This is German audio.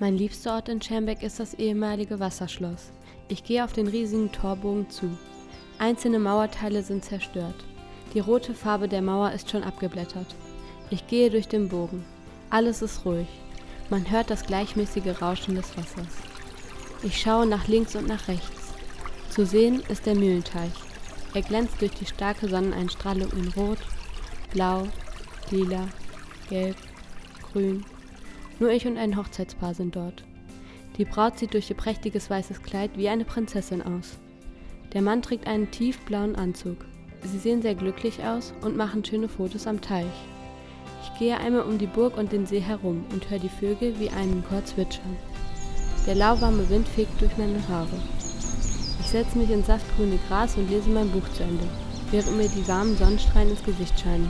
Mein liebster Ort in Schermbeck ist das ehemalige Wasserschloss. Ich gehe auf den riesigen Torbogen zu. Einzelne Mauerteile sind zerstört. Die rote Farbe der Mauer ist schon abgeblättert. Ich gehe durch den Bogen. Alles ist ruhig. Man hört das gleichmäßige Rauschen des Wassers. Ich schaue nach links und nach rechts. Zu sehen ist der Mühlenteich. Er glänzt durch die starke Sonneneinstrahlung in Rot, Blau, Lila, Gelb, Grün nur ich und ein Hochzeitspaar sind dort. Die Braut sieht durch ihr prächtiges weißes Kleid wie eine Prinzessin aus. Der Mann trägt einen tiefblauen Anzug. Sie sehen sehr glücklich aus und machen schöne Fotos am Teich. Ich gehe einmal um die Burg und den See herum und höre die Vögel wie einen Chor zwitschern. Der lauwarme Wind fegt durch meine Haare. Ich setze mich ins saftgrüne Gras und lese mein Buch zu Ende, während mir die warmen Sonnenstrahlen ins Gesicht scheinen.